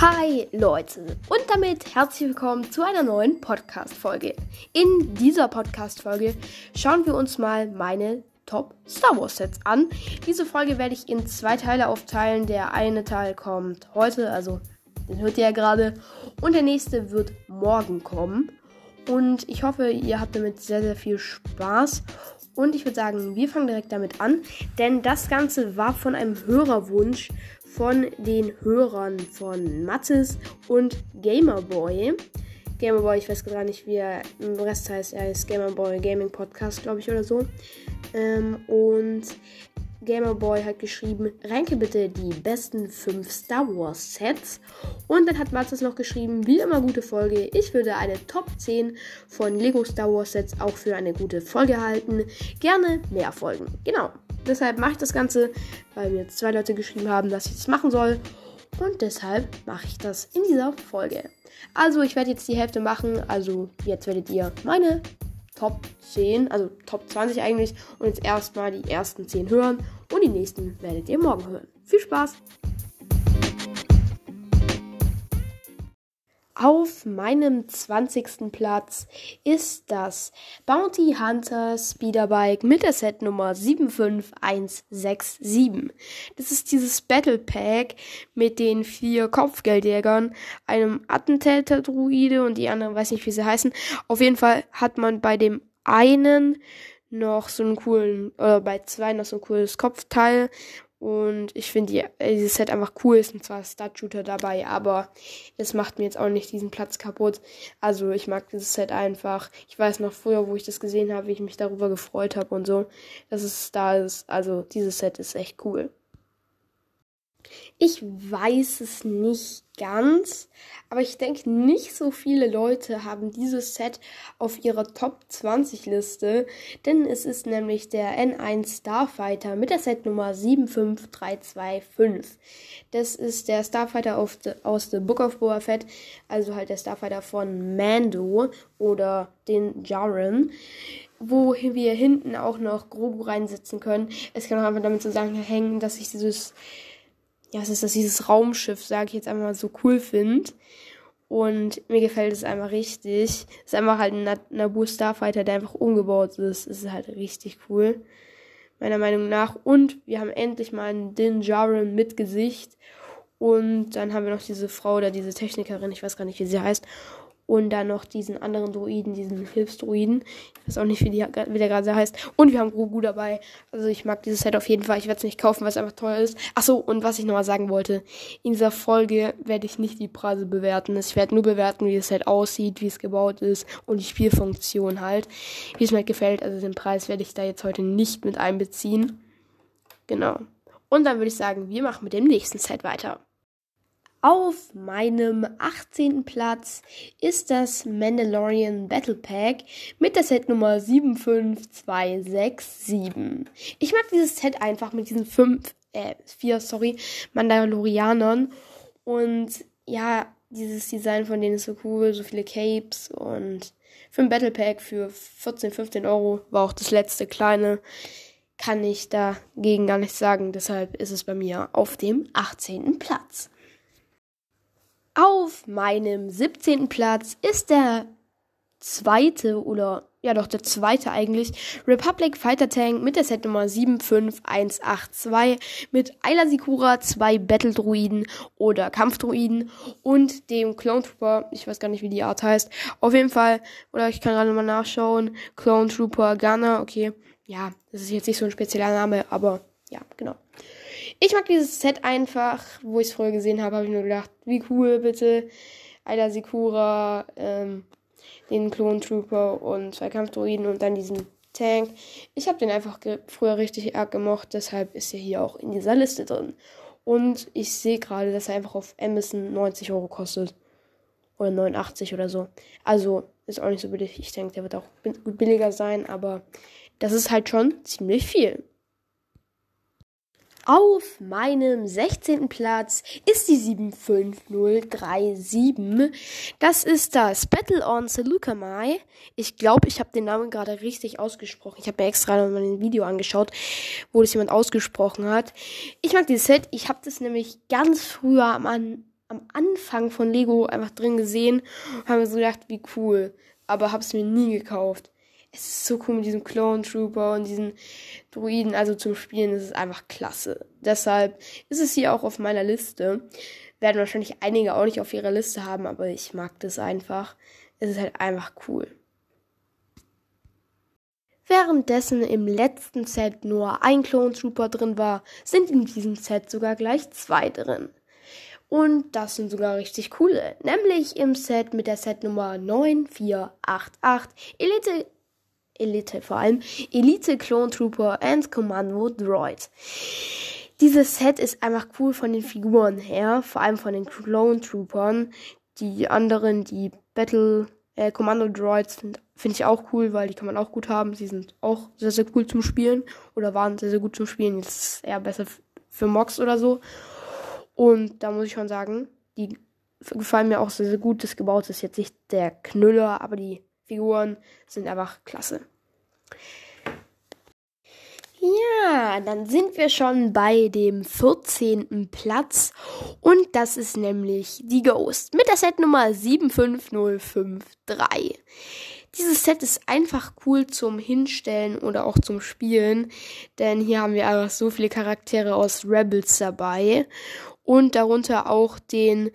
Hi Leute und damit herzlich willkommen zu einer neuen Podcast-Folge. In dieser Podcast-Folge schauen wir uns mal meine Top Star Wars Sets an. Diese Folge werde ich in zwei Teile aufteilen. Der eine Teil kommt heute, also den hört ihr ja gerade, und der nächste wird morgen kommen. Und ich hoffe, ihr habt damit sehr, sehr viel Spaß. Und ich würde sagen, wir fangen direkt damit an, denn das Ganze war von einem Hörerwunsch von den Hörern von Mattes und Gamerboy. Gamerboy, ich weiß gar nicht, wie er im Rest heißt. Er ist Gamerboy Gaming Podcast, glaube ich, oder so. Ähm, und Gamerboy hat geschrieben, ranke bitte die besten 5 Star Wars Sets. Und dann hat Matzes noch geschrieben, wie immer gute Folge. Ich würde eine Top 10 von Lego Star Wars Sets auch für eine gute Folge halten. Gerne mehr Folgen. Genau. Deshalb mache ich das Ganze, weil mir zwei Leute geschrieben haben, dass ich das machen soll. Und deshalb mache ich das in dieser Folge. Also ich werde jetzt die Hälfte machen. Also jetzt werdet ihr meine Top 10, also Top 20 eigentlich. Und jetzt erstmal die ersten 10 hören. Und die nächsten werdet ihr morgen hören. Viel Spaß! Auf meinem 20. Platz ist das Bounty Hunter Speederbike mit der Setnummer 75167. Das ist dieses Battle Pack mit den vier Kopfgeldjägern, einem Attentäter-Druide und die anderen weiß nicht, wie sie heißen. Auf jeden Fall hat man bei dem einen noch so einen coolen, oder bei zwei noch so ein cooles Kopfteil und ich finde äh, dieses Set einfach cool. Ist und zwar Stud-Shooter dabei, aber es macht mir jetzt auch nicht diesen Platz kaputt. Also ich mag dieses Set einfach. Ich weiß noch früher, wo ich das gesehen habe, wie ich mich darüber gefreut habe und so, dass es da ist. Also dieses Set ist echt cool. Ich weiß es nicht ganz, aber ich denke, nicht so viele Leute haben dieses Set auf ihrer Top 20 Liste, denn es ist nämlich der N1 Starfighter mit der Setnummer 75325. Das ist der Starfighter the, aus The Book of Boba Fett, also halt der Starfighter von Mando oder den Jaren wo wir hinten auch noch Grogu reinsetzen können. Es kann auch einfach damit zusammenhängen, dass ich dieses ja, es ist das dieses Raumschiff, sage ich jetzt einmal mal so cool finde. Und mir gefällt es einfach richtig. Es ist einfach halt ein Naboo Starfighter, der einfach umgebaut ist. Es ist halt richtig cool. Meiner Meinung nach. Und wir haben endlich mal einen Din Djarin mit Gesicht. Und dann haben wir noch diese Frau oder diese Technikerin, ich weiß gar nicht, wie sie heißt. Und dann noch diesen anderen Druiden, diesen Hilfsdruiden. Ich weiß auch nicht, wie, die, wie der gerade heißt. Und wir haben Grogu dabei. Also ich mag dieses Set auf jeden Fall. Ich werde es nicht kaufen, weil es einfach teuer ist. Achso, und was ich nochmal sagen wollte. In dieser Folge werde ich nicht die Preise bewerten. Ich werde nur bewerten, wie das Set aussieht, wie es gebaut ist und die Spielfunktion halt. Wie es mir gefällt. Also den Preis werde ich da jetzt heute nicht mit einbeziehen. Genau. Und dann würde ich sagen, wir machen mit dem nächsten Set weiter. Auf meinem 18. Platz ist das Mandalorian Battle Pack mit der Setnummer 75267. Ich mag dieses Set einfach mit diesen fünf, äh, vier, sorry, Mandalorianern. Und ja, dieses Design von denen ist so cool, so viele Capes und für ein Battle Pack für 14, 15 Euro war auch das letzte kleine. Kann ich dagegen gar nichts sagen. Deshalb ist es bei mir auf dem 18. Platz. Auf meinem 17. Platz ist der zweite oder ja doch der zweite eigentlich Republic Fighter Tank mit der Setnummer 75182 mit Ayla Sikura, zwei Battle Druiden oder Kampfdruiden und dem Clone Trooper, ich weiß gar nicht wie die Art heißt. Auf jeden Fall, oder ich kann gerade mal nachschauen, Clone Trooper Gunner, okay. Ja, das ist jetzt nicht so ein spezieller Name, aber ja, genau. Ich mag dieses Set einfach, wo ich es früher gesehen habe, habe ich nur gedacht, wie cool bitte. Aida Sikura, ähm, den Clone Trooper und zwei Kampfdruiden und dann diesen Tank. Ich habe den einfach früher richtig arg gemocht, deshalb ist er hier auch in dieser Liste drin. Und ich sehe gerade, dass er einfach auf Amazon 90 Euro kostet. Oder 89 oder so. Also ist auch nicht so billig. Ich denke, der wird auch billiger sein, aber das ist halt schon ziemlich viel. Auf meinem 16. Platz ist die 75037. Das ist das Battle on Seleucamai. Ich glaube, ich habe den Namen gerade richtig ausgesprochen. Ich habe mir extra mal ein Video angeschaut, wo das jemand ausgesprochen hat. Ich mag dieses Set. Ich habe das nämlich ganz früher am, am Anfang von Lego einfach drin gesehen und habe mir so gedacht, wie cool. Aber habe es mir nie gekauft. Es ist so cool mit diesem Clone Trooper und diesen Druiden. Also zum Spielen ist es einfach klasse. Deshalb ist es hier auch auf meiner Liste. Werden wahrscheinlich einige auch nicht auf ihrer Liste haben, aber ich mag das einfach. Es ist halt einfach cool. Währenddessen im letzten Set nur ein Clone Trooper drin war, sind in diesem Set sogar gleich zwei drin. Und das sind sogar richtig coole. Nämlich im Set mit der Setnummer 9488 Elite, Elite vor allem, Elite Clone Trooper and Commando Droid. Dieses Set ist einfach cool von den Figuren her, vor allem von den Clone Troopern. Die anderen, die Battle äh, Commando Droids finde find ich auch cool, weil die kann man auch gut haben. Sie sind auch sehr, sehr cool zum Spielen oder waren sehr, sehr gut zum Spielen. Jetzt ist eher besser für Mox oder so. Und da muss ich schon sagen, die gefallen mir auch sehr, sehr gut. Das Gebaut ist jetzt nicht der Knüller, aber die Figuren sind einfach klasse. Ja, dann sind wir schon bei dem 14. Platz und das ist nämlich die Ghost mit der Setnummer 75053. Dieses Set ist einfach cool zum Hinstellen oder auch zum Spielen, denn hier haben wir einfach so viele Charaktere aus Rebels dabei und darunter auch den,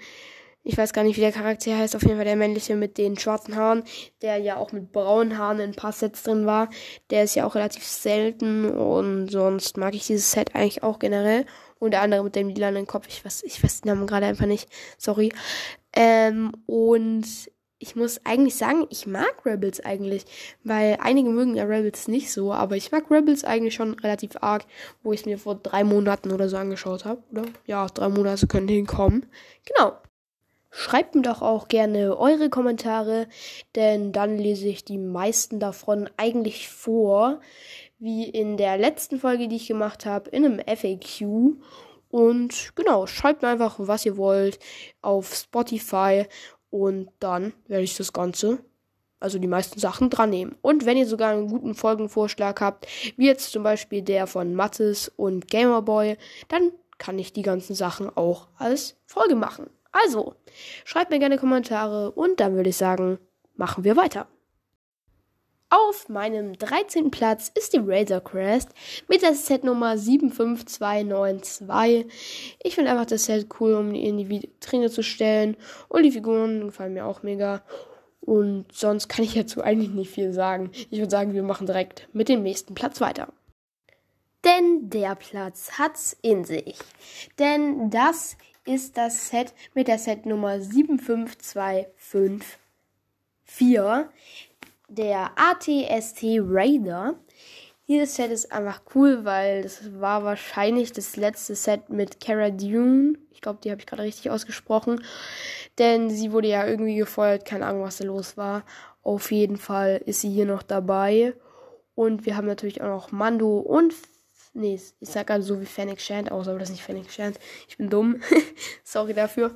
ich weiß gar nicht, wie der Charakter heißt, auf jeden Fall der männliche mit den schwarzen Haaren, der ja auch mit braunen Haaren in ein paar Sets drin war. Der ist ja auch relativ selten und sonst mag ich dieses Set eigentlich auch generell. Und der andere mit dem lilanen Kopf, ich weiß, ich weiß den Namen gerade einfach nicht, sorry. Ähm, und ich muss eigentlich sagen, ich mag Rebels eigentlich, weil einige mögen ja Rebels nicht so, aber ich mag Rebels eigentlich schon relativ arg, wo ich es mir vor drei Monaten oder so angeschaut habe, oder? Ja, drei Monate können hinkommen. Genau. Schreibt mir doch auch gerne eure Kommentare, denn dann lese ich die meisten davon eigentlich vor, wie in der letzten Folge, die ich gemacht habe, in einem FAQ. Und genau, schreibt mir einfach, was ihr wollt, auf Spotify und dann werde ich das Ganze, also die meisten Sachen, dran nehmen. Und wenn ihr sogar einen guten Folgenvorschlag habt, wie jetzt zum Beispiel der von Mattes und Gamerboy, dann kann ich die ganzen Sachen auch als Folge machen. Also, schreibt mir gerne Kommentare und dann würde ich sagen, machen wir weiter. Auf meinem 13. Platz ist die Razor Crest mit der Setnummer 75292. Ich finde einfach das Set cool, um die in die Vitrine zu stellen. Und die Figuren gefallen mir auch mega. Und sonst kann ich dazu eigentlich nicht viel sagen. Ich würde sagen, wir machen direkt mit dem nächsten Platz weiter. Denn der Platz hat's in sich. Denn das ist das Set mit der Setnummer 75254 der ATST Raider. Dieses Set ist einfach cool, weil das war wahrscheinlich das letzte Set mit Cara Dune. Ich glaube, die habe ich gerade richtig ausgesprochen. Denn sie wurde ja irgendwie gefeuert. Keine Ahnung, was da los war. Auf jeden Fall ist sie hier noch dabei. Und wir haben natürlich auch noch Mando und. Nee, ich sag gerade so wie Fennec Shand aus, aber das ist nicht Fennec Shand. Ich bin dumm. Sorry dafür.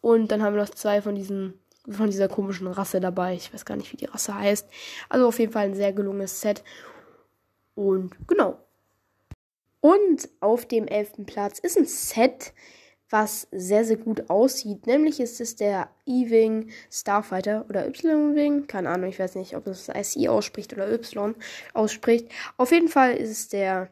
Und dann haben wir noch zwei von diesen von dieser komischen Rasse dabei. Ich weiß gar nicht, wie die Rasse heißt. Also auf jeden Fall ein sehr gelungenes Set. Und genau. Und auf dem elften Platz ist ein Set, was sehr, sehr gut aussieht. Nämlich ist es der E-Wing Starfighter oder Y-Wing. Keine Ahnung, ich weiß nicht, ob das IC ausspricht oder Y ausspricht. Auf jeden Fall ist es der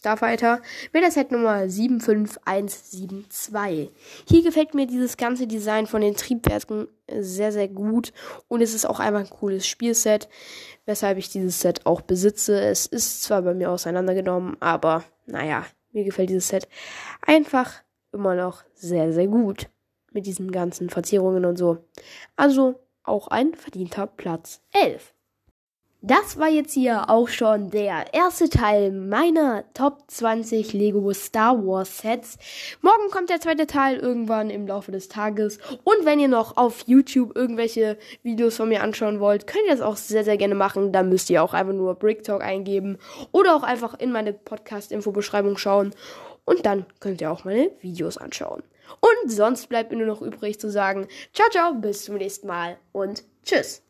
Starfighter mit der Setnummer 75172. Hier gefällt mir dieses ganze Design von den Triebwerken sehr, sehr gut und es ist auch einfach ein cooles Spielset, weshalb ich dieses Set auch besitze. Es ist zwar bei mir auseinandergenommen, aber naja, mir gefällt dieses Set einfach immer noch sehr, sehr gut mit diesen ganzen Verzierungen und so. Also auch ein verdienter Platz 11. Das war jetzt hier auch schon der erste Teil meiner Top 20 Lego Star Wars Sets. Morgen kommt der zweite Teil irgendwann im Laufe des Tages. Und wenn ihr noch auf YouTube irgendwelche Videos von mir anschauen wollt, könnt ihr das auch sehr, sehr gerne machen. Dann müsst ihr auch einfach nur Brick Talk eingeben oder auch einfach in meine Podcast-Info-Beschreibung schauen. Und dann könnt ihr auch meine Videos anschauen. Und sonst bleibt mir nur noch übrig zu sagen, ciao, ciao, bis zum nächsten Mal und tschüss.